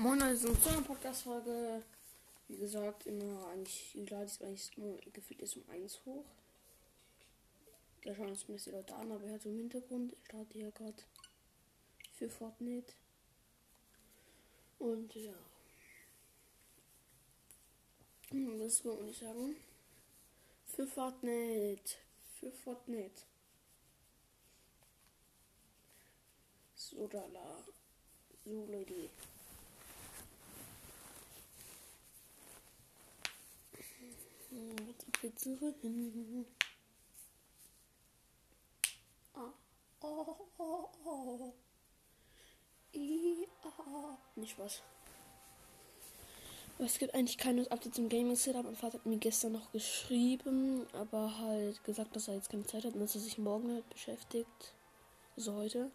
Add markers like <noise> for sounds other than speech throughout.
Moin, also zu einer Podcast-Folge. Wie gesagt, immer eigentlich, ich lade es eigentlich gefühlt ist um 1 hoch. Da schauen uns die Leute an, aber hört so im Hintergrund. Ich starte hier gerade für Fortnite. Und ja. Hm, Was soll ich sagen? Für Fortnite. Für Fortnite. So, da, la. So, Leute. Pizza hin. Ah, oh, oh, oh. I, ah. Nicht was. Es gibt eigentlich keine Updates im Gaming Setup. Mein Vater hat mir gestern noch geschrieben, aber halt gesagt, dass er jetzt keine Zeit hat und dass er sich morgen halt beschäftigt. Also heute.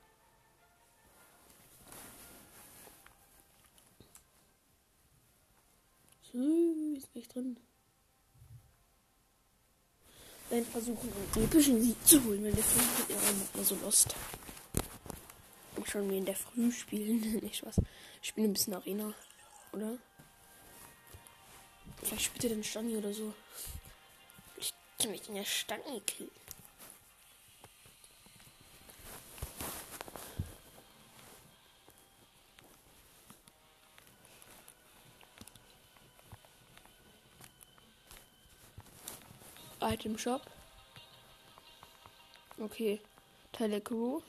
Süß, bin ich drin. Dann versuchen, einen epischen Sieg zu holen, wenn der Film ja immer so lost. Und schon wie in der Früh spielen, <laughs> nicht was. Ich spiele ein bisschen Arena, oder? Vielleicht spielt er den Stani oder so. Ich kann mich in der Stange killen. Item Shop. Okay. Teil der Crew.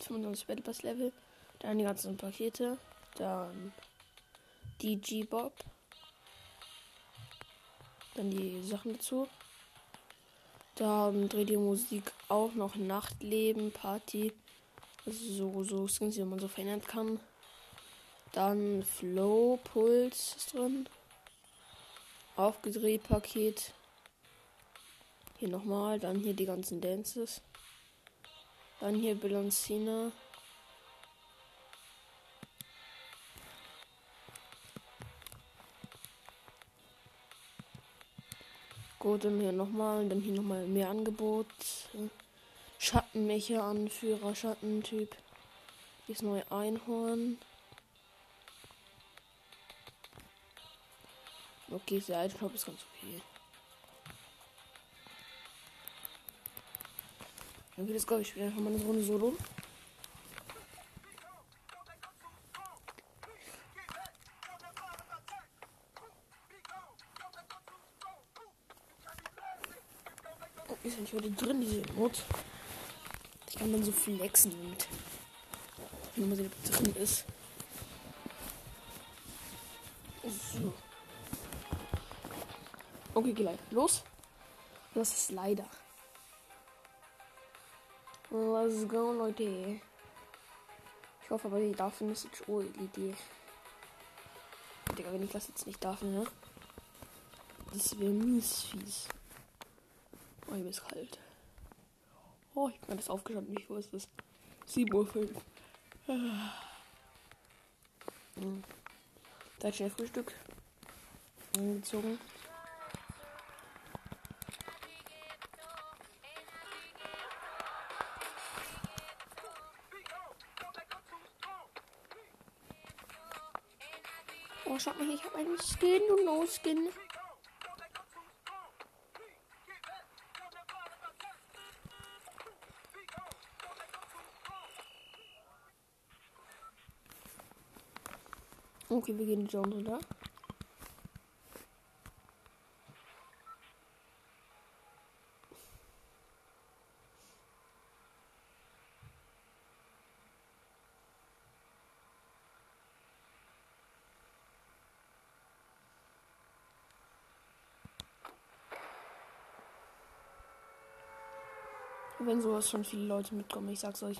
95 Battle Pass Level. Dann die ganzen Pakete. Dann DG Bob. Dann die Sachen dazu. Dann dreht die Musik auch noch Nachtleben, Party. Also so, so Skins, die man so verändern kann. Dann Flow Puls ist drin. Aufgedreht Paket. Hier nochmal, dann hier die ganzen Dances. Dann hier Bilancina. Gut, dann hier nochmal, dann hier nochmal mehr Angebot. Schattenmecher, Anführer, Schattentyp. Ist neue Einhorn. Okay, der Altschnapp ist ganz okay. Okay, das glaube ich spiele einfach mal eine Runde Solo. Oh, ist nicht wieder drin, diese Not. Ich kann dann so flexen damit. Wenn man sie drin ist. So. Okay, gleich. Los. Das ist leider. Let's go, Leute. Ich hoffe aber, die darf nicht oh, die. Digga, wenn ich das jetzt nicht darf, ne? Das wäre mies fies. Oh, hier ist kalt. Oh, ich bin das aufgestanden. Wie viel ist das? 7.05 Uhr. Hm. Da hat schnell Frühstück. Angezogen. Schaut mal, ich habe einen Skin und No Skin. Okay, wir gehen Genre da. Wenn sowas schon viele Leute mitkommen, ich sag's euch.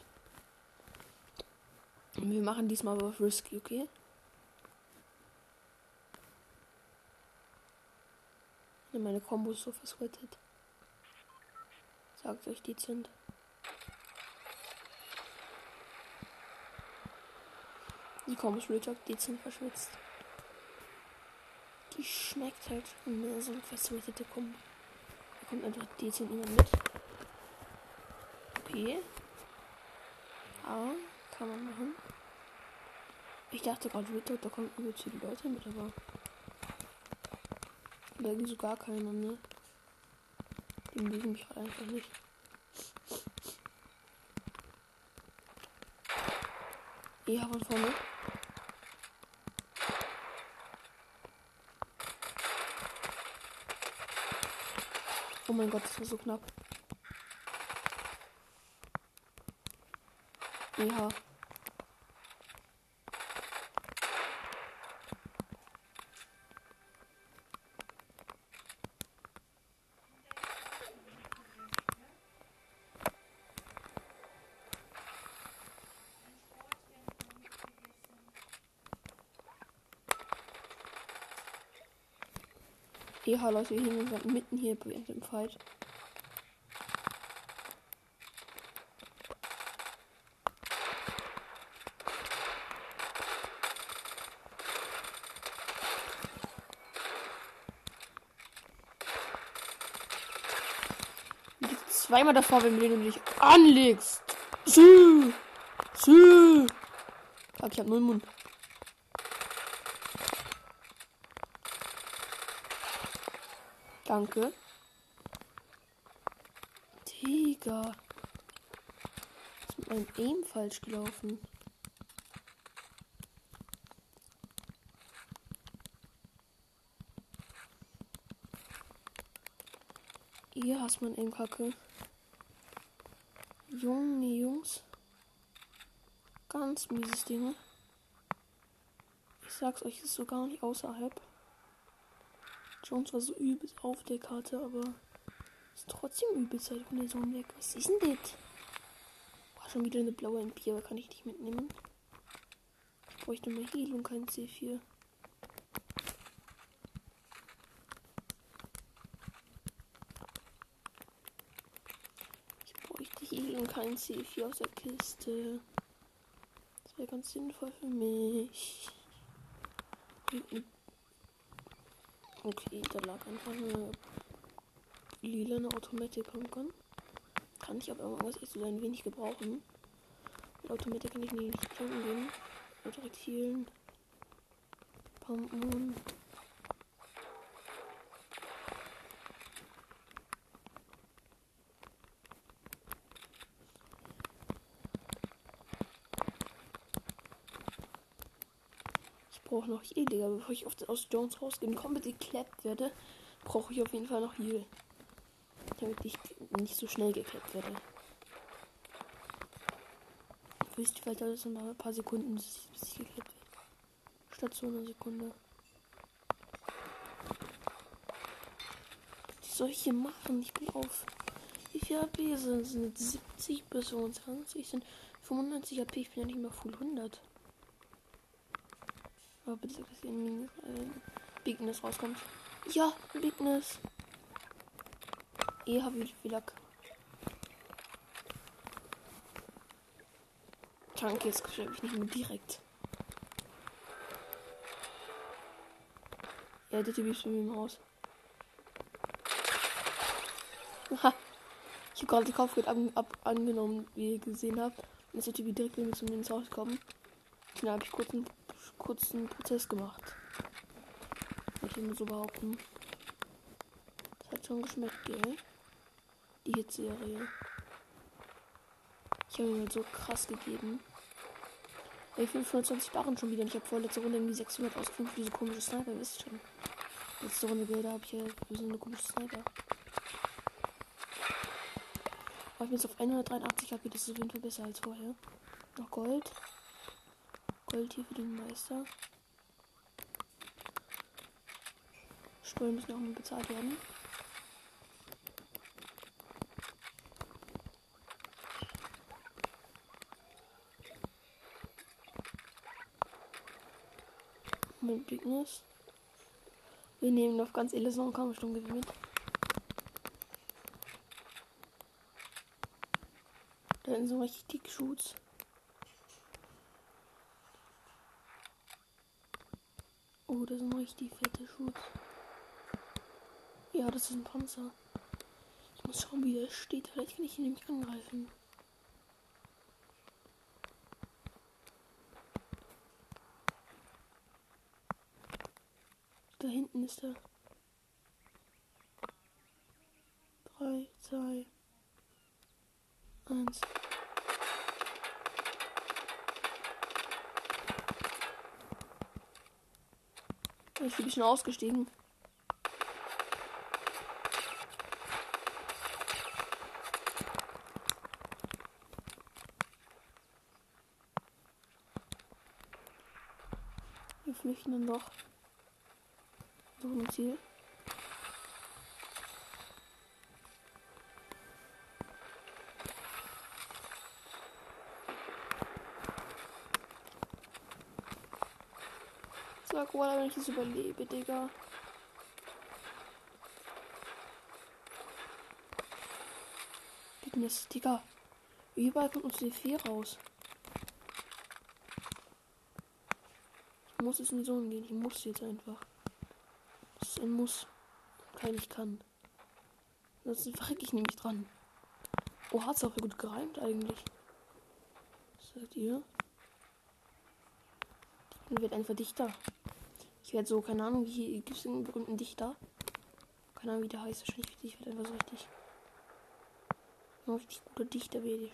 Wir machen diesmal aber Risky, okay? Meine Kombos so verswettet. Sagt euch dezent. Die Kombos auch dezent verschwitzt. Die schmeckt halt mehr so verswettete Kombo. Da kommt einfach dezent immer mit. Okay. Ja, kann man machen. Ich dachte gerade, da kommen übelst viele Leute mit, aber. Da irgendwie so gar keiner, ne? Die mögen mich halt einfach nicht. Ja, von vorne. Oh mein Gott, das war so knapp. Ja. Ja, Leute, wir sind mitten hier dem Fight. Zweimal davor, wenn du dich anlegst. Sü. Sü. Fuck, ich hab null Mund. Danke. Digga. Ist mit meinem Aim falsch gelaufen. Hier hast man Aim kacke. Junge, Jungs. Ganz mieses Ding. Ich sag's euch, ist so gar nicht außerhalb. Jones war so übelst auf der Karte, aber ist trotzdem übelst halt von der Sonne weg. Was ist denn das? War schon wieder eine blaue MP, aber kann ich nicht mitnehmen. Ich bräuchte mal Heal und kein C4. Kein C4 aus der Kiste. Das wäre ganz sinnvoll für mich. Okay, da lag einfach eine lila Automatik Pumpgun. Kann ich aber irgendwas echt so ein wenig gebrauchen. Mit Automatik kann ich nicht tanken gehen. Direkt healen. Pumpen. Brauche noch Heal, Digga. Bevor ich auf, aus Jones rausgehe und komplett geklappt werde, brauche ich auf jeden Fall noch Heal. Damit ich nicht so schnell geklappt werde. Wisst ihr, weiter das noch ein paar Sekunden, bis ich geklappt werde. Statt so einer Sekunde. Was soll ich hier machen? Ich bin auf. Wie viel AP sind? Sind 70 bis 25? Sind 95 AP? Ich bin ja nicht mehr full 100. Aber bitte, dass hier ein äh, Bigness rauskommt. Ja, Bigness. Eh, hab ich Lack. Danke, jetzt schreibe ich nicht mehr direkt. Ja, der Typ ist mit mir raus. Ha. Ich habe gerade die Kaufgeld ab, ab, angenommen, wie ihr gesehen habt. Und ist der Typ direkt mit zu mir ins Haus gekommen. Dann habe ich kurz einen kurzen Prozess gemacht. Möchte ich nur so behaupten. Das hat schon geschmeckt, gell? Die Hitserie. Ich habe mir so krass gegeben. Ey, 520 Barren schon wieder. Ich habe vorletzte Runde irgendwie 600 ausgegeben für diese komische Sniper. Wisst schon. Letzte Runde Bilder habe ich ja so eine komische Sniper. Aber ich bin jetzt auf 183 HP. Das ist auf jeden Fall besser als vorher. Noch Gold. Gold hier für den Meister. Steuern müssen auch mal bezahlt werden. Mit Bigness. Wir nehmen auf ganz Illusion Kampfstunde mit. Da sind so richtig dick Shoots. nicht die fette Schuhe. Ja, das ist ein Panzer. Ich muss schauen, wie der steht. Vielleicht kann ich ihn nämlich angreifen. Da hinten ist er. Ich bin schon ausgestiegen. Wir flüchten dann doch. Suchen ein Ziel. Sag mal, wenn ich das überlebe, Digga. Fitness, Digga. Überall kommt uns die 4 raus. Ich muss jetzt in die Zone gehen. Ich muss jetzt einfach. Das ist ein Muss. Kein ich kann. Sonst verrecke ich nämlich dran. Oh, hat's auch gut gereimt eigentlich. Was sagt ihr? Ich wird einfach dichter. Ich werde so, keine Ahnung, wie gibt es einen berühmten Dichter? Keine Ahnung, wie der heißt. Wahrscheinlich ich werde einfach so richtig. Ein richtig guter Dichter werde ich.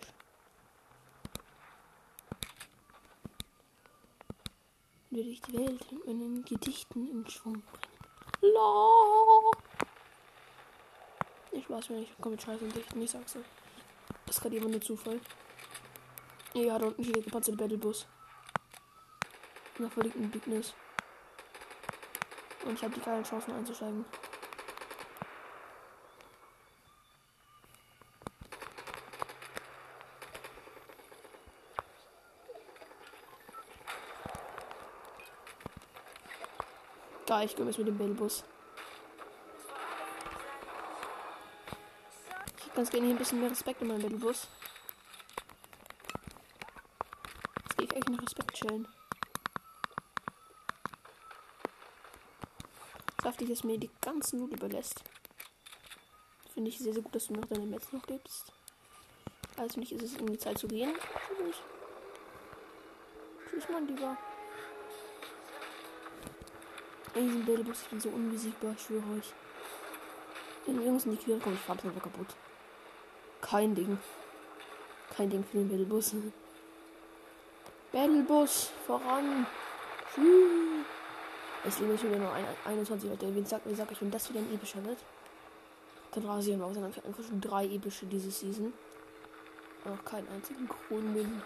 Werde ich die Welt mit meinen Gedichten in Schwung bringen. La! Ich weiß nicht, ich komme mit Scheiß und Dichten, ich sag's euch. Das ist gerade immer nur Zufall. Ja, da unten steht der gepanzerte Battlebus. Verliegt ein Bigness. Und ich habe die geilen Chancen einzusteigen. Da, ich komme jetzt mit dem Bellbus. Ich hätte ganz gerne hier ein bisschen mehr Respekt in meinem Bellbus. Jetzt gehe ich echt noch Respekt chillen. Saftig, dass mir die ganzen Loot überlässt. Finde ich sehr, sehr gut, dass du mir noch deine Metz noch gibst. Also nicht ist es irgendwie Zeit zu gehen. Tschüss. Tschüss, mein Lieber. Ey, diesen Bällebus, ich bin so unbesiegbar, ich schwöre euch. Wenn Jungs in die Quere kommen, ich fahre einfach kaputt. Kein Ding. Kein Ding für den Battlebus. <laughs> Battlebus, voran. Tschüss. Es liegt wieder nur 21 Leute. Wen sagt, wen sagt ich, wenn das wieder ein epischer wird? Dann rasieren auch. Dann einfach schon drei epische diese Season. Auch keinen einzigen Kronen.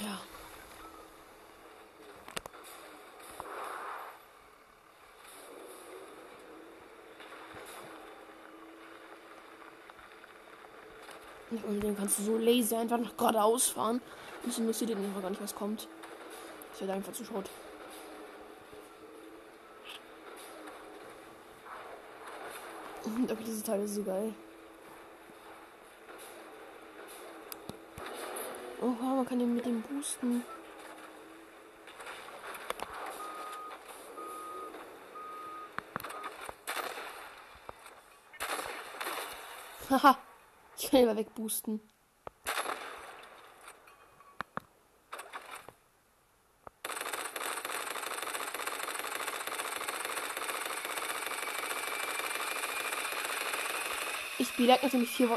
Ja. Und den kannst du so lazy einfach nach geradeaus fahren. Das interessiert den einfach gar nicht, was kommt. Das wird einfach zu Schrott. Aber diese Teile ist so geil. Oh, man kann den mit dem boosten. Haha. Ich kann ihn mal wegboosten. Ich spiele, nachdem ich vier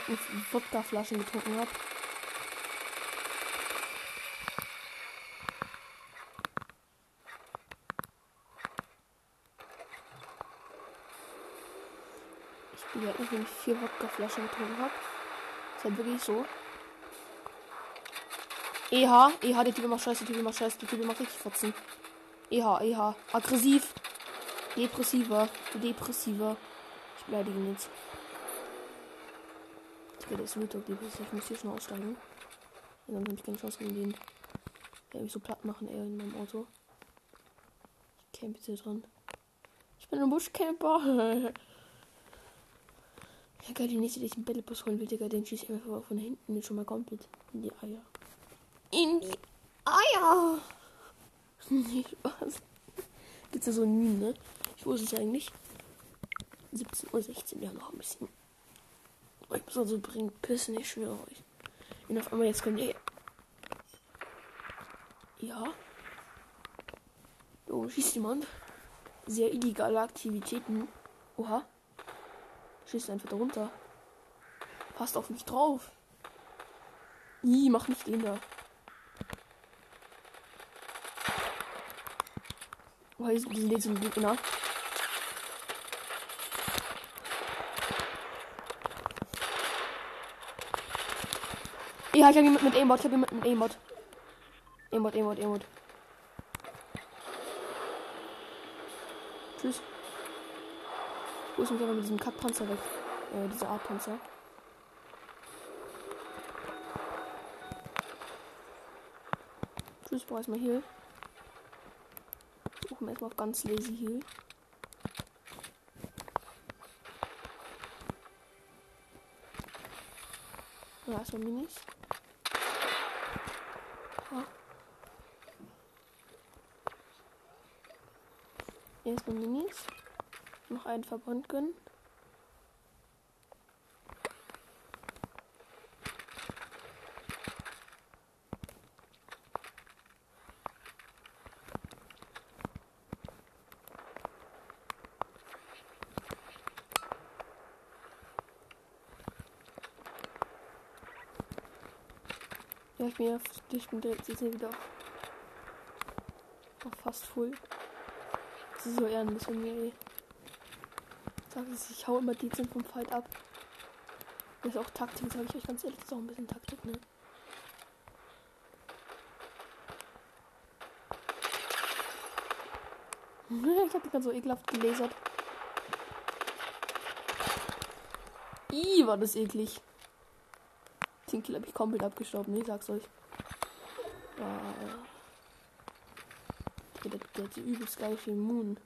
Wodka-Flaschen getrunken habe. Ich spiele, nachdem ich vier Wodka-Flaschen getrunken habe. Ist halt wirklich so. EH, EH, der Typ macht scheiße, der Typ macht scheiße, der Typ macht richtig fotzen. EH, EH, aggressiv. Depressiver, depressiver. Ich beleidige ihn jetzt. Okay, der ist Mittag, ich muss hier schon aussteigen. Dann habe ich keine Chance gegen den. Mich so platt machen, er in meinem Auto. Ich camp jetzt hier dran. Ich bin ein Buschcamper. <laughs> Ja, geil, die nächste, die ich einen Bällebus holen will, Digga, den schieße ich einfach von hinten schon mal komplett in die Eier. In die Eier! <laughs> nee, Spaß. Gibt's da so ein Meme, ne? Ich wusste es eigentlich. 17.16 Uhr, ja, noch ein bisschen. Ich muss also bringen, pissen, ich schwöre euch. Und auf einmal jetzt kommt ihr. Ja. Oben schießt jemand. sehr illegale Aktivitäten. Oha. Schießt einfach da runter. Passt auf mich drauf. Nie, mach nicht den da. Oh, hier jetzt ein Gegner. Ja, ich habe jemanden mit Aimbot. Ich habe jemanden mit Aimbot. Aimbot, Aimbot, Aimbot. Tschüss. Wo ist mich aber mit diesem Kackpanzer weg? Äh, dieser Art Panzer. Tschüss, brauch erstmal Heal. Suchen wir erstmal auf ganz lazy Heal. Ja, erstmal Minis. Erstmal Minis. Noch einen Verband gönnen. Ja, ich bin ja ich bin direkt jetzt wieder auf, auf fast full. Ist so ein bisschen mir. Sag ich, ich hau immer die 10 vom Fight ab. Das ist auch Taktik, sage ich euch ganz ehrlich, das ist auch ein bisschen Taktik, ne? <laughs> ich hab die gerade so ekelhaft gelasert. Ih, war das eklig. Den Kill habe ich komplett abgestaubt, ne, sag's euch. Ja. Der, der hat die übelst geil für Moon.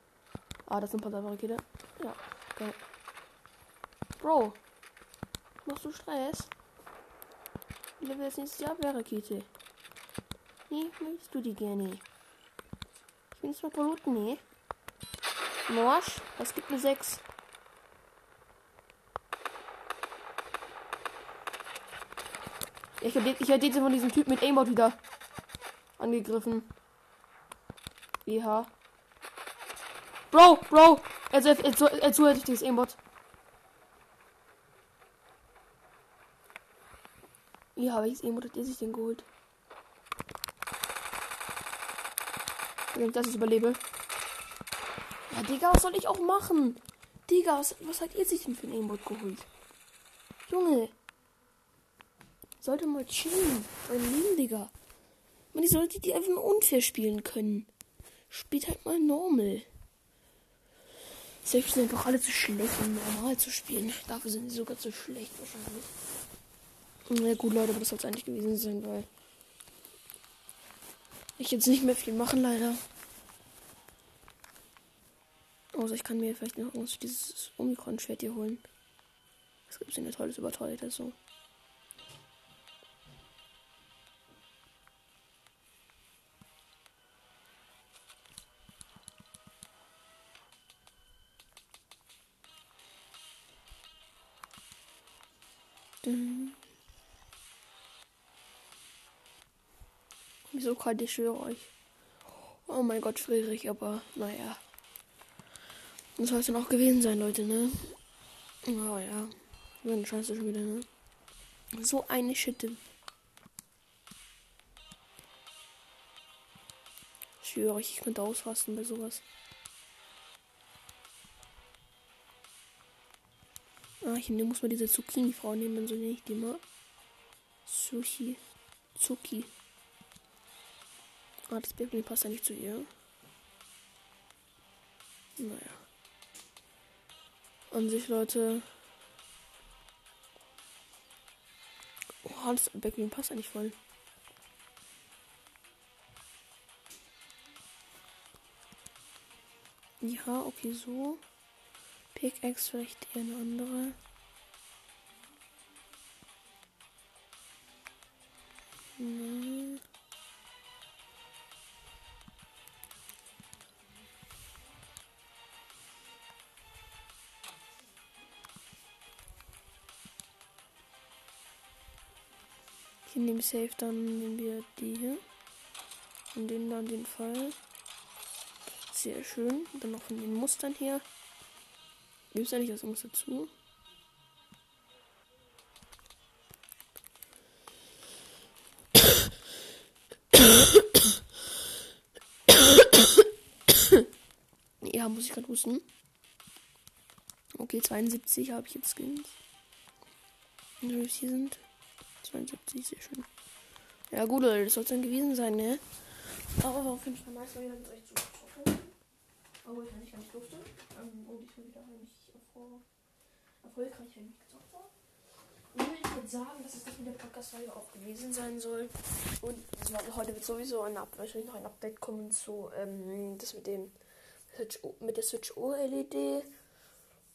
Ah, das sind ein paar Rakete. Ja, geil. Bro, machst du Stress? Wie wir das nächste Jahr Rakete? Nee, möchtest du die gerne? Ich will jetzt mal verluten, nee. Morsch, das gibt eine 6. Ich hätte ich hätte von diesem Typ mit Aimbot wieder angegriffen. Ja. Bro, Bro, also er, er, er zuhört dieses Aimbot. Ja, welches Aimbot hat er sich denn geholt? Wenn ich das jetzt überlebe. Ja, Digga, was soll ich auch machen? Digga, was, was hat ihr sich denn für ein Aimbot geholt? Junge. Sollte mal chillen. Mein Leben, Digga. Man, die sollte die einfach unfair spielen können. Spielt halt mal normal. Selbst sind einfach alle zu schlecht, um normal zu spielen. Dafür sind sie sogar zu schlecht wahrscheinlich. Na ja, gut, Leute, aber das soll es eigentlich gewesen sein, weil ich jetzt nicht mehr viel machen, leider. Außer ich kann mir vielleicht noch dieses Omikron-Schwert hier holen. Was gibt es denn da tolles überteuertes so? Wieso kalt, ich schwöre euch. Oh mein Gott, schwierig, aber naja. Das soll es dann auch gewesen sein, Leute, ne? Oh ja. Wenn scheiße schon wieder, ne? So eine Schitte. Ich schwöre euch, ich könnte ausrasten bei sowas. Ah, ich muss mal diese Zucchini-Frau nehmen, so nenne ich die mal. Sushi. Zuki. Ah, das Baby passt ja nicht zu ihr. Naja. An sich, Leute. Oh, das Baby passt ja nicht voll. Ja, okay, so. Pickaxe vielleicht eher eine andere. Nein. Ich nehme safe, dann nehmen wir die hier. Und den dann den Fall. Sehr schön. Dann noch von den Mustern hier. Gibt es eigentlich was irgendwas dazu? <coughs> ja, muss ich gerade husten. Okay, 72 habe ich jetzt Skins. Und wie hier sind 72, sehr schön. Ja gut, Leute, das soll es dann gewesen sein, ne? Aber auf jeden Fall nice, wieder mit euch zu zocken. Obwohl ich nicht ganz durfte. Ähm, und ich bin wieder eigentlich erfolgreich gezockt habe. Und ich würde sagen, dass es das mit der Podcast-Folge auch gewesen sein soll. Und heute wird sowieso ein, wahrscheinlich noch ein Update kommen zu ähm, das mit dem Switch, mit der Switch OLED.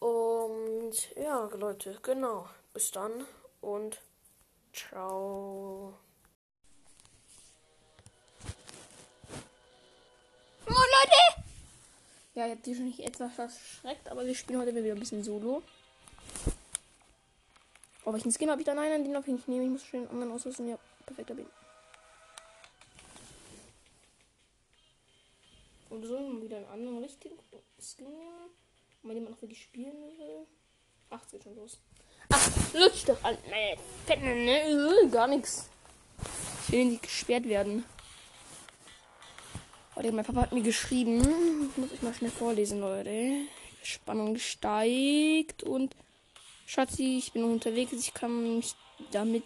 Und ja, Leute, genau. Bis dann und ciao. Moin Leute! Ja, ihr habt die schon nicht etwas verschreckt, aber wir spielen heute wieder ein bisschen Solo. Oh, welchen Skin habe ich da? Nein, nein, den darf ich nicht nehmen. Ich muss schon den anderen ausrüsten. Ja, perfekter Bin. Und so wieder einen anderen richtigen Skin nehmen. Mal jemand noch wirklich spielen will. Ach, es geht schon los. Ach, lutsch doch an. Nee, Fetten, ne? Gar nichts. Ich will nicht gesperrt werden. Oh, mein Papa hat mir geschrieben. Muss ich mal schnell vorlesen, Leute. Spannung steigt und Schatzi, ich bin unterwegs. Ich kann mich damit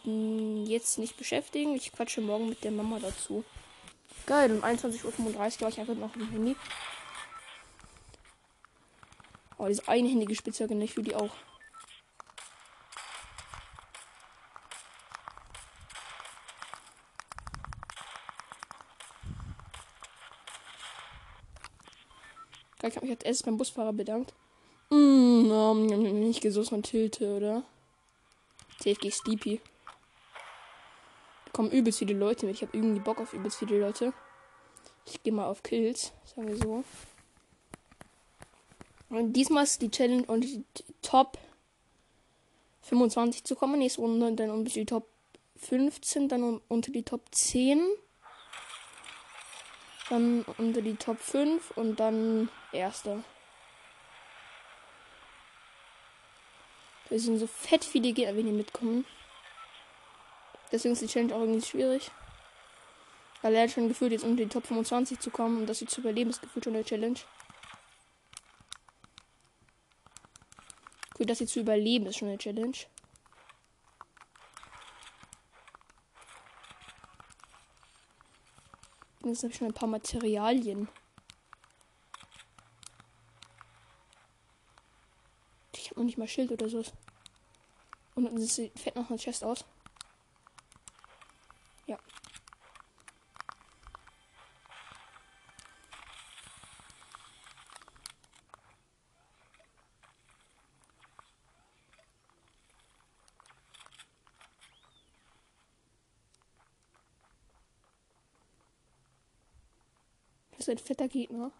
jetzt nicht beschäftigen. Ich quatsche morgen mit der Mama dazu. Geil, um 21.35 Uhr war ich einfach noch im Handy. Oh, diese einhändige Spitzhacke, ich für die auch. Ich habe mich als erstes beim Busfahrer bedankt. Mmh, um, nicht gesucht von Tilte, oder? TFG Sleepy. Kommen übelst viele Leute mit. Ich habe irgendwie Bock auf übelst viele Leute. Ich gehe mal auf Kills, sagen wir so. Und diesmal ist die Challenge und die Top 25 zu kommen. Nächste Runde dann unter die Top 15, dann unter die Top 10. Dann unter die Top 5 und dann Erster. Da sind so fett viele Gegner, wenn die mitkommen. Deswegen ist die Challenge auch irgendwie schwierig. Weil er hat schon gefühlt, jetzt unter die Top 25 zu kommen und das jetzt zu überleben, ist gefühlt schon eine Challenge. Für das jetzt zu überleben, ist schon eine Challenge. Jetzt habe ich schon ein paar Materialien. Ich habe noch nicht mal Schild oder so. Und dann fett noch eine Chest aus. Ein fetter Gegner.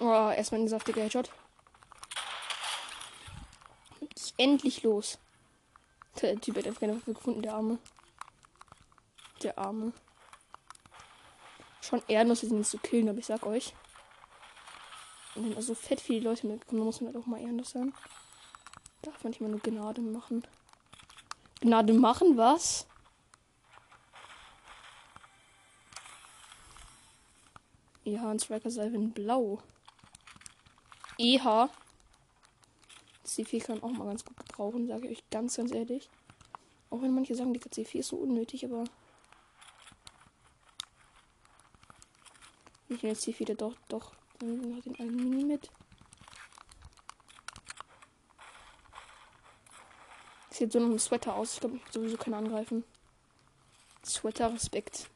Oh, erstmal ein saftiger Headshot. Endlich los. Der Typ hat einfach keine Waffe gefunden, der Arme. Der Arme. Schon ehrenlos, ihn zu killen, aber ich sag euch. Und wenn da so fett viele Leute mitkommen, dann muss man halt auch mal ehrenlos sein. Darf man nicht mal nur Gnade machen. Gnade machen, was? Ja, ein Striker Salve in Blau. EH C4 kann auch mal ganz gut gebrauchen, sage ich euch ganz, ganz ehrlich. Auch wenn manche sagen, die C4 ist so unnötig, aber. Ich nehme jetzt C4 doch, doch, noch den Mini mit. Sieht so nach einem Sweater aus. Ich glaube, ich sowieso keinen angreifen. Sweater Respekt.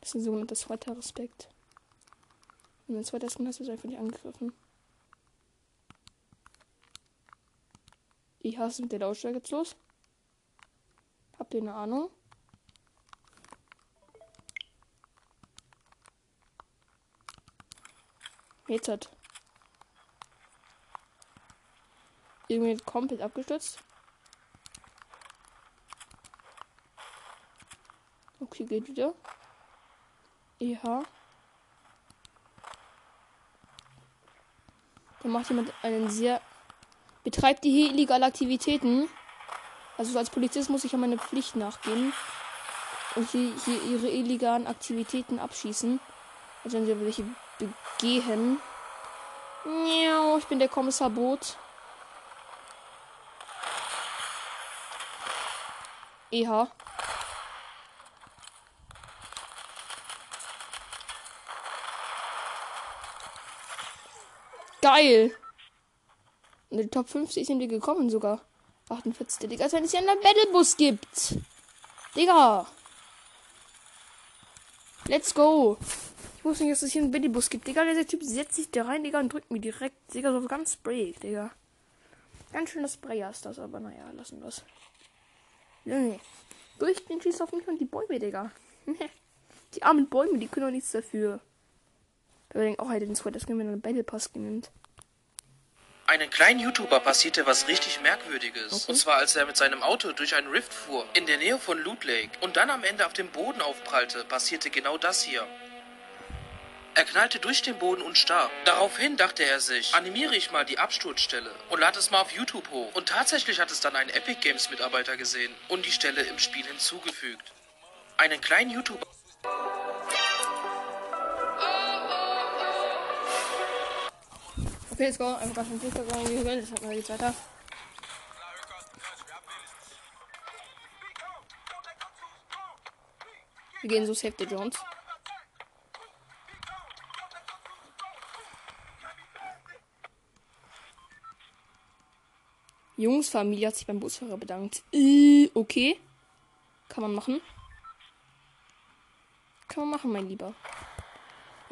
Das ist ein sogenannter Sweater Respekt. Wenn du ein Sweater Skin hast, du einfach nicht angegriffen. Ich hasse mit der Lautstärke jetzt los. Habt ihr eine Ahnung? Jetzt hat. Irgendwie komplett abgestürzt. Okay, geht wieder. Ja. Da macht jemand einen sehr. Betreibt die hier illegale Aktivitäten. Also als Polizist muss ich ja meine Pflicht nachgehen. Und hier, hier ihre illegalen Aktivitäten abschießen. Also wenn sie welche begehen. Ja, ich bin der Kommissar Boot. EH. Geil. In die Top 50 sind wir gekommen sogar. 48. Digga, als wenn es hier einen Battlebus gibt. Digga. Let's go. Ich wusste nicht, dass es hier einen Battlebus gibt. Digga, der Typ setzt sich da rein, Digga, und drückt mir direkt, Digga, so ganz Spray, Digga. Ganz schöner Sprayer ist das, aber naja, lassen wir es. Nee. Durch den schießt auf mich und die Bäume, Digga. <laughs> die armen Bäume, die können doch nichts dafür. Denke auch halt den Sweater Skin, wenn er einen Battle Pass nimmt. Einem kleinen YouTuber passierte was richtig Merkwürdiges. Okay. Und zwar, als er mit seinem Auto durch einen Rift fuhr, in der Nähe von Loot Lake, und dann am Ende auf dem Boden aufprallte, passierte genau das hier. Er knallte durch den Boden und starb. Daraufhin dachte er sich, animiere ich mal die Absturzstelle und lade es mal auf YouTube hoch. Und tatsächlich hat es dann ein Epic Games Mitarbeiter gesehen und die Stelle im Spiel hinzugefügt. Einen kleinen YouTuber. Okay, let's go. Einfach ganz vom Fuß gegangen, wie gewöhnt. Das hat mal geht's weiter. Wir gehen so Save the Jones. Jungs Familie hat sich beim Busfahrer bedankt. Äh, okay. Kann man machen. Kann man machen, mein Lieber.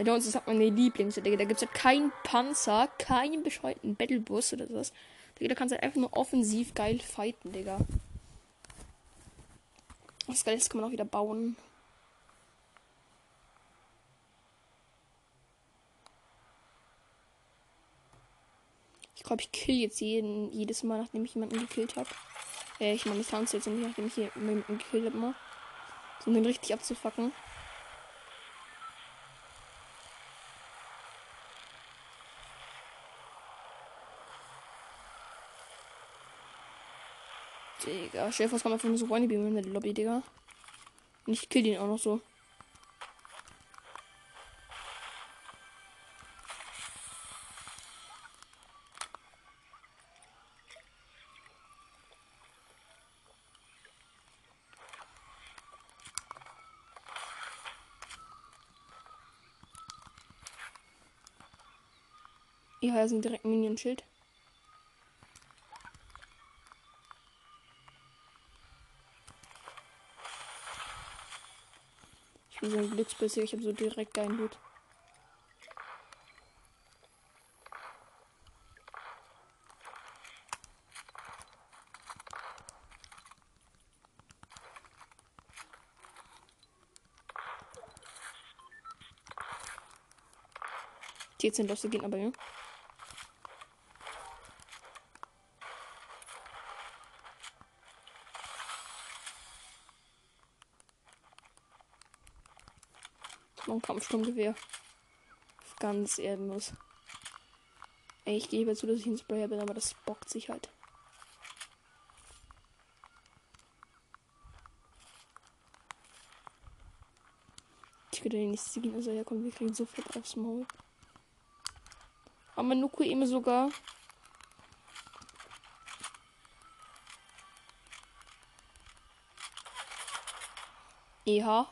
Bei Jones ist halt meine Lieblingsstelle. Da gibt es halt keinen Panzer, keinen bescheuerten Battlebus oder sowas. Digga, da kannst du halt einfach nur offensiv geil fighten, Digga. Das Geile kann man auch wieder bauen. Ich glaube, ich kill jetzt jeden, jedes Mal, nachdem ich jemanden gekillt habe. Äh, ich meine, ich tanze jetzt nicht, nachdem ich jemanden gekillt habe. Um den richtig abzufacken. Digga, Chef, was kommt einfach nur so One in der Lobby, Digga. Und ich kill ihn auch noch so. Ja, sind direkt Minion-Schild. So ein Glücksbisser, ich habe so direkt jetzt sind los, die gehen aber, ja. Noch ein Kampfsturmgewehr. Ganz ehrenlos. Ich gebe zu, dass ich ein Sprayer bin, aber das bockt sich halt. Ich könnte den nicht sehen, also herkommen. Wir kriegen sofort aufs Maul. Aber Nuku eben sogar. Ja.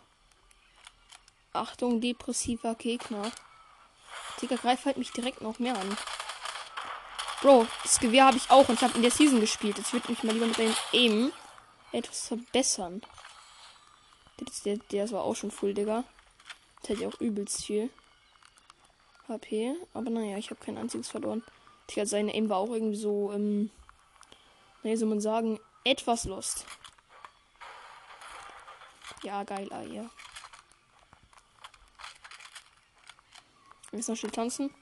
Achtung, depressiver Gegner. Digga, greif halt mich direkt noch mehr an. Bro, das Gewehr habe ich auch und ich habe in der Season gespielt. Jetzt würde mich mal lieber mit dem Aim etwas verbessern. Der, der war auch schon full, Digga. Das hätte ja auch übelst viel. HP. Aber naja, ich habe kein einziges verloren. Digga, seine Aim war auch irgendwie so, ähm, naja, soll man sagen, etwas lost. Ja, geil, ah, ja. Jetzt noch schnell tanzen.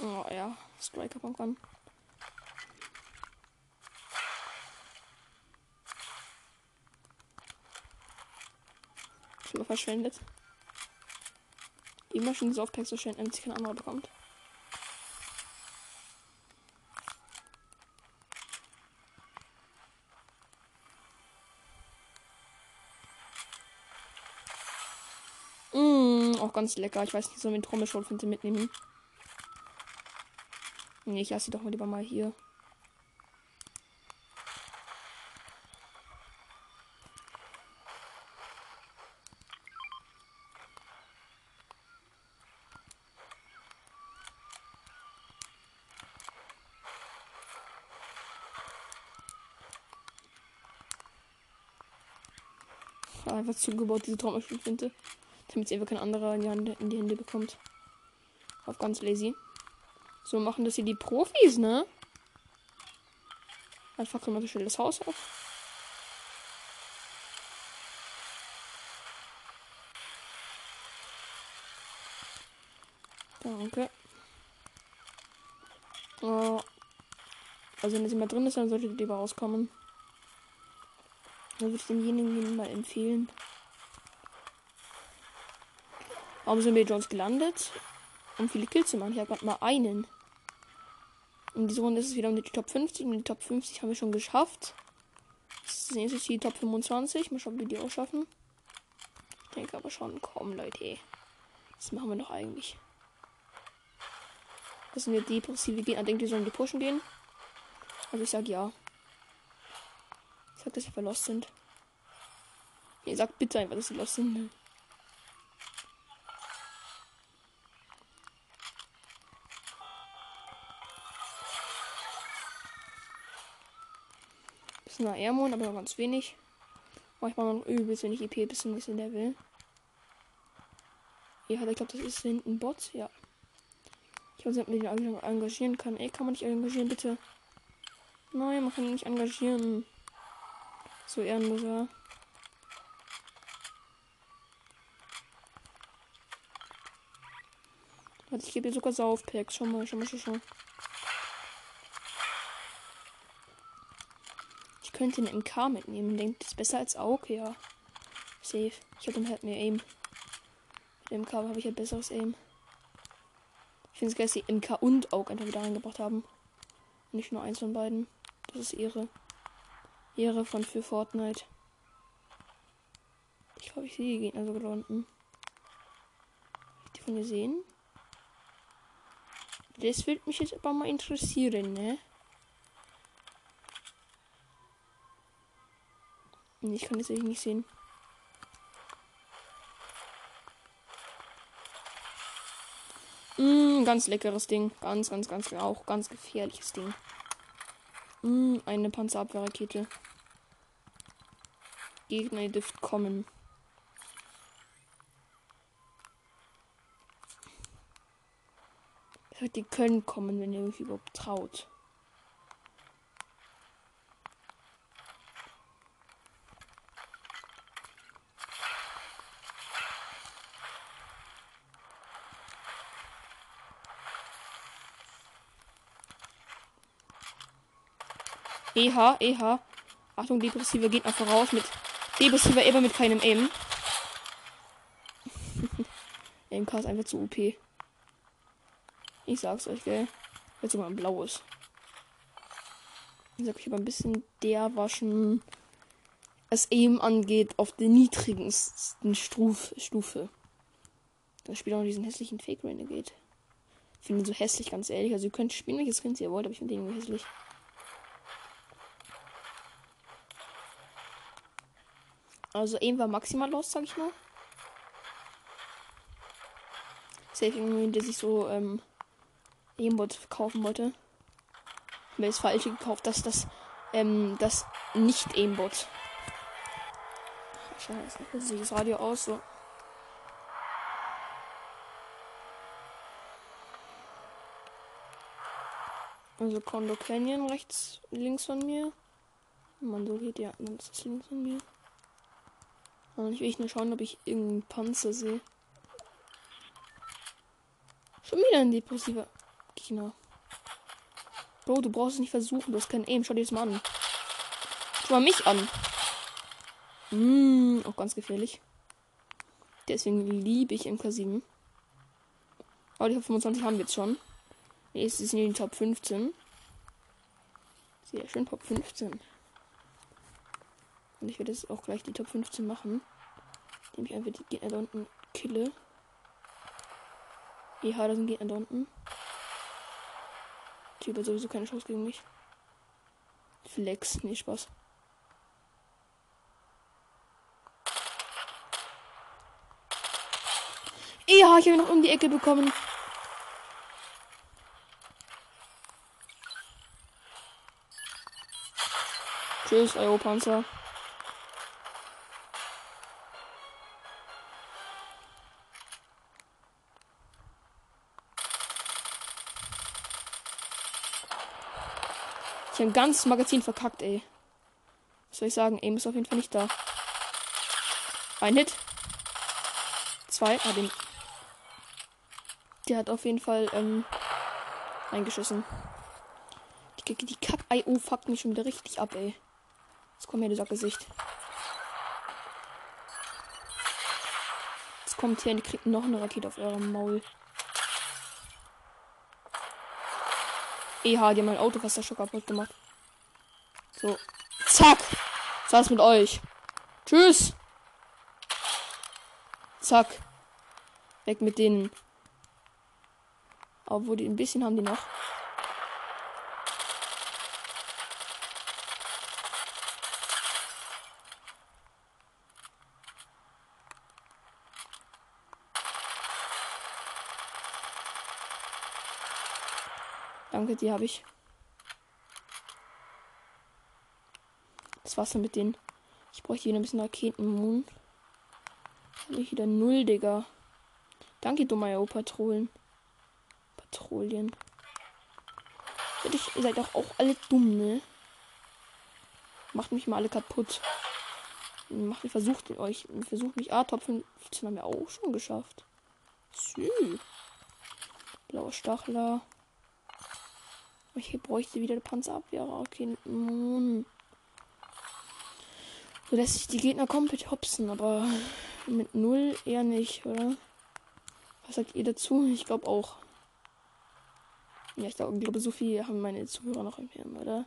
Oh ja, Striker kommt ran. Schon mal verschwendet. Die Maschine so auf Text so schön, wenn sich kein anderer bekommt. Ganz lecker. Ich weiß nicht, so mit Trommelschrotflinte mitnehmen. Nee, ich lasse sie doch mal lieber mal hier. Einfach zugebaut, diese Trommelschlüpfinte. Damit sie einfach kein anderer in die, Hand, in die Hände bekommt. Auf ganz lazy. So machen das hier die Profis, ne? Einfach können wir so schnell das Haus auf. Danke. Oh. Also wenn das immer drin ist, dann sollte die lieber rauskommen. Dann würde ich demjenigen mal empfehlen. Warum sind wir Jones gelandet? Um viele Kills zu machen. Ich habe gerade mal einen. In dieser Runde ist es wieder um die Top 50. Und die Top 50 haben wir schon geschafft. Das nächste ist die Top 25. Mal schauen, ob wir die auch schaffen. Ich denke aber schon, komm, Leute. Was machen wir noch eigentlich? Das sind wir depressive Gegner. Denkt ihr, sollen die pushen gehen? Also ich sag ja. Ich sag, dass sie verlost sind. Ihr sagt bitte einfach, dass sie los sind. Bisschen Airmon, aber noch ganz wenig. Oh, ich mache noch übelst wenig EP, bis zum nächsten Level. Ja, ich glaube, das ist hinten Bot. Ja. Ich weiß nicht, ob man den engagieren kann. Ey, kann man nicht engagieren, bitte? Nein, man kann ihn nicht engagieren. So ehrenloser. Warte, ich gebe dir sogar Saufpacks. Schau mal, schau mal, schau mal. Könnte einen MK mitnehmen. Denkt, das ist besser als Aug, ja. Safe. Ich habe dann halt mehr Aim. Mit dem MK habe ich halt besseres Aim. Ich finde es geil, dass die MK und Aug einfach wieder reingebracht haben. Nicht nur eins von beiden. Das ist Ehre. Ehre von für Fortnite. Ich glaube, ich sehe die Gegner sogar unten. Die von hier sehen. Das würde mich jetzt aber mal interessieren, ne? Ich kann das nicht sehen. Mm, ganz leckeres Ding. Ganz, ganz, ganz, auch ganz gefährliches Ding. Mm, eine Panzerabwehrrakete. Gegner, ihr dürft kommen. Die können kommen, wenn ihr euch überhaupt traut. EH, EH. Achtung, depressiver Gegner voraus mit depressiver Eber mit keinem M. <laughs> MK ist einfach zu OP. Ich sag's euch, gell. Jetzt sogar ein blaues. Ich sag euch aber ein bisschen der waschen, es eben angeht, auf der niedrigsten Stuf Stufe. Das Spiel auch diesen hässlichen Fake Renegade. Ich finde ihn so hässlich, ganz ehrlich. Also ihr könnt spielen, welches Kind ihr wollt, aber ich finde ihn hässlich. Also eben war maximal los, sag ich mal. Safe irgendwie, der sich so ähm, Aimbot kaufen wollte. Mir das falsche gekauft, dass das ähm, das nicht Aimbot. Scheiße, jetzt sieht das Radio aus so. Also Kondo Canyon rechts, links von mir. Man, so geht ja, dann ist das links von mir. Und ich will nur schauen, ob ich irgendeinen Panzer sehe. Schon wieder ein depressiver Gegner. Bro, du brauchst es nicht versuchen. Du hast kein Aim. Schau dir das mal an. Schau mal mich an. Mmh, auch ganz gefährlich. Deswegen liebe ich MK7. Aber die Top 25 haben wir jetzt schon. Jetzt sind die Top 15. Sehr schön, Top 15. Und ich werde jetzt auch gleich die Top 15 machen. Indem ich einfach die Gegner da unten kille. Ja, da sind Gegner da unten. Typ hat sowieso keine Chance gegen mich. Flex, nee, Spaß. Ja, ich habe noch um die Ecke bekommen. Tschüss, Aeropanzer. Ich habe ein ganzes Magazin verkackt, ey. Was soll ich sagen? Aim ist auf jeden Fall nicht da. Ein Hit. Zwei. Ah, den. Der hat auf jeden Fall ähm, eingeschossen. Die, die Kack-IO fuckt mich schon wieder richtig ab, ey. Jetzt kommt mir dieser Gesicht. Jetzt kommt hier und kriegt noch eine Rakete auf eurem Maul. EH, die haben mein Auto fast schon kaputt gemacht. So. Zack. Was war's mit euch? Tschüss. Zack. Weg mit denen. Obwohl die ein bisschen haben die noch. Danke, die habe ich. Das dann mit denen. Ich bräuchte wieder ein bisschen Raketenmoon. Habe ich wieder null, Digga. Danke, dummer Patrouillen. Patrouillen. Ihr seid doch auch alle dumm, ne? Macht mich mal alle kaputt. Macht versucht euch. Versucht mich. Top 15 haben wir auch schon geschafft. Sü. Blauer Stachler. Ich bräuchte wieder eine Panzerabwehr. Okay, nun. So lässt sich die Gegner komplett hopsen, aber mit null eher nicht, oder? Was sagt ihr dazu? Ich glaube auch. Ja, ich glaube, glaube, so viel haben meine Zuhörer noch im Hirn, oder?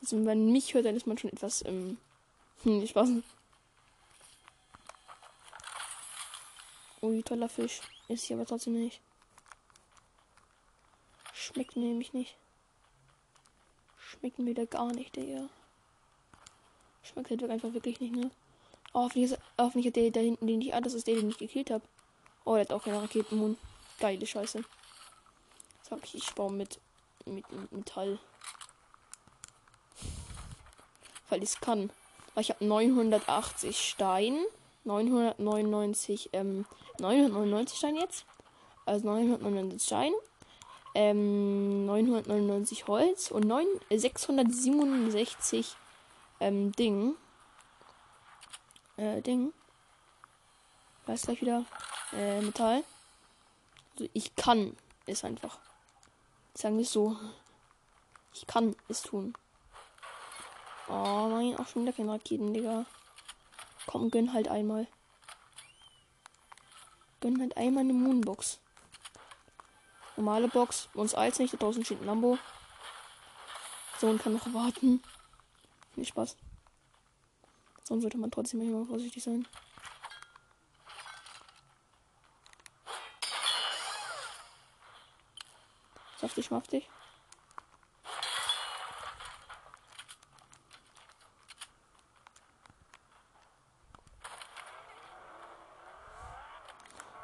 Also, wenn man mich hört, dann ist man schon etwas im. Hm, nicht Spaß. Ui, toller Fisch. Ist hier aber trotzdem nicht. Schmeckt nämlich nicht. Schmeckt mir da gar nicht, Digga. Schmeckt halt einfach wirklich nicht, ne? Oh, hoffentlich, ist, hoffentlich hat der da hinten den nicht an. Das ist der, den ich gekillt habe. Oh, der hat auch keine Raketenmund. Geile Scheiße. Sag ich, ich baue mit, mit, mit Metall. Weil ich es kann. Weil ich habe 980 Stein. 999, ähm, 999 Stein jetzt. Also 999 Stein ähm, 999 Holz und 9, 667 ähm, Ding. Äh, Ding. Was gleich wieder? Äh, Metall. Also ich kann es einfach. Sagen wir es so. Ich kann es tun. Oh nein, auch schon wieder keine Raketen, Digga. Komm, gönn halt einmal. Gönn halt einmal eine Moonbox. Normale Box. Uns eils nicht. Da draußen steht ein Lambo. So und kann noch warten. Nicht Spaß. Sonst sollte man trotzdem immer vorsichtig sein. Saftig, maftig.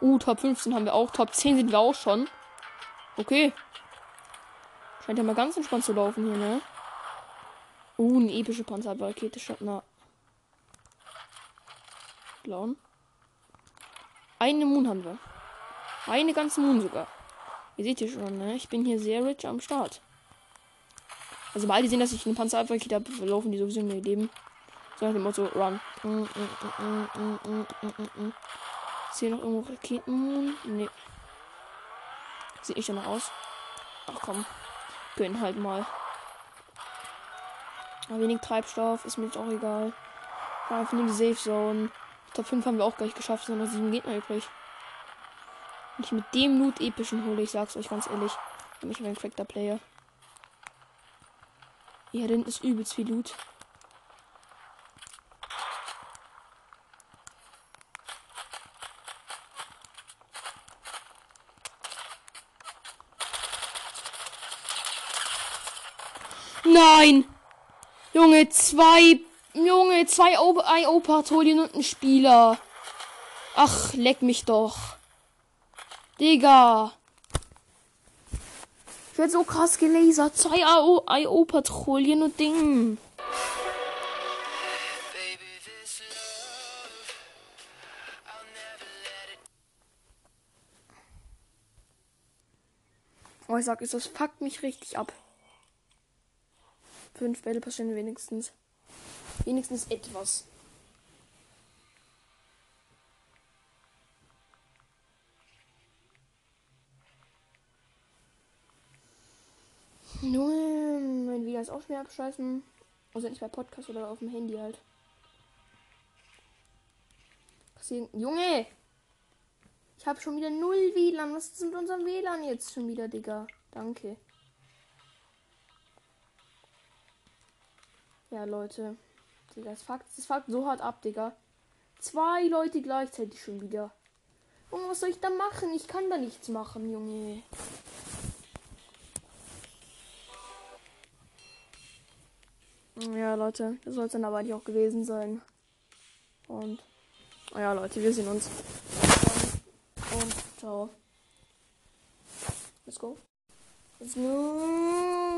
Uh, Top 15 haben wir auch. Top 10 sind wir auch schon. Okay. Scheint ja mal ganz entspannt zu laufen hier, ne? Uh, eine epische Panzerrakete. Na. Blauen. Eine Moon haben wir. Eine ganze Moon sogar. Ihr seht hier schon, ne? Ich bin hier sehr rich am Start. Also beide sehen, dass ich eine Panzerrakete habe, laufen die sowieso in ihr Leben. So nach dem Motto, run. Ist hier noch irgendwo Raketen? Nee. Sieht nicht danach aus. Ach komm. Gönn halt mal. Aber wenig Treibstoff, ist mir jetzt auch egal. Einfach nur die Safe Zone. Top 5 haben wir auch gleich geschafft, sondern 7 Gegner übrig. Und ich mit dem Loot epischen hole, ich sag's euch ganz ehrlich. Nämlich ein Crackter Player. Ja, denn ist übelst viel Loot. Nein! Junge, zwei. Junge, zwei IO-Patrouillen und ein Spieler. Ach, leck mich doch. Digga. Ich werde so krass gelasert. Zwei IO-Patrouillen und Ding. Oh, ich sag, es, das fuckt mich richtig ab. Fünf Bälle passieren wenigstens. Wenigstens etwas. Nun, mein Video ist auch schwer abschalten. Also nicht bei Podcast oder auf dem Handy halt. Junge! Ich habe schon wieder null WLAN. Was ist mit unserem WLAN jetzt schon wieder, Digga? Danke. Ja, Leute. Digga, das fuckt, das fuckt so hart ab, Digga. Zwei Leute gleichzeitig schon wieder. Junge, was soll ich da machen? Ich kann da nichts machen, Junge. Ja, Leute, das soll es dann aber nicht auch gewesen sein. Und, oh ja, Leute, wir sehen uns. Und, ciao. Let's go. Let's go.